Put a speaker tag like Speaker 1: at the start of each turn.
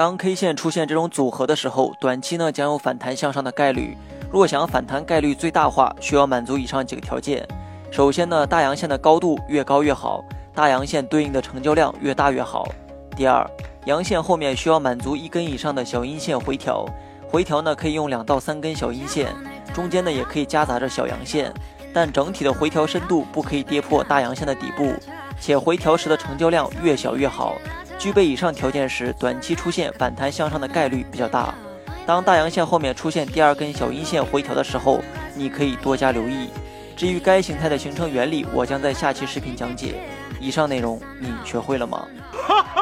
Speaker 1: 当 K 线出现这种组合的时候，短期呢将有反弹向上的概率。若想反弹概率最大化，需要满足以上几个条件。首先呢，大阳线的高度越高越好，大阳线对应的成交量越大越好。第二，阳线后面需要满足一根以上的小阴线回调，回调呢可以用两到三根小阴线，中间呢也可以夹杂着小阳线，但整体的回调深度不可以跌破大阳线的底部，且回调时的成交量越小越好。具备以上条件时，短期出现反弹向上的概率比较大。当大阳线后面出现第二根小阴线回调的时候，你可以多加留意。至于该形态的形成原理，我将在下期视频讲解。以上内容你学会了吗？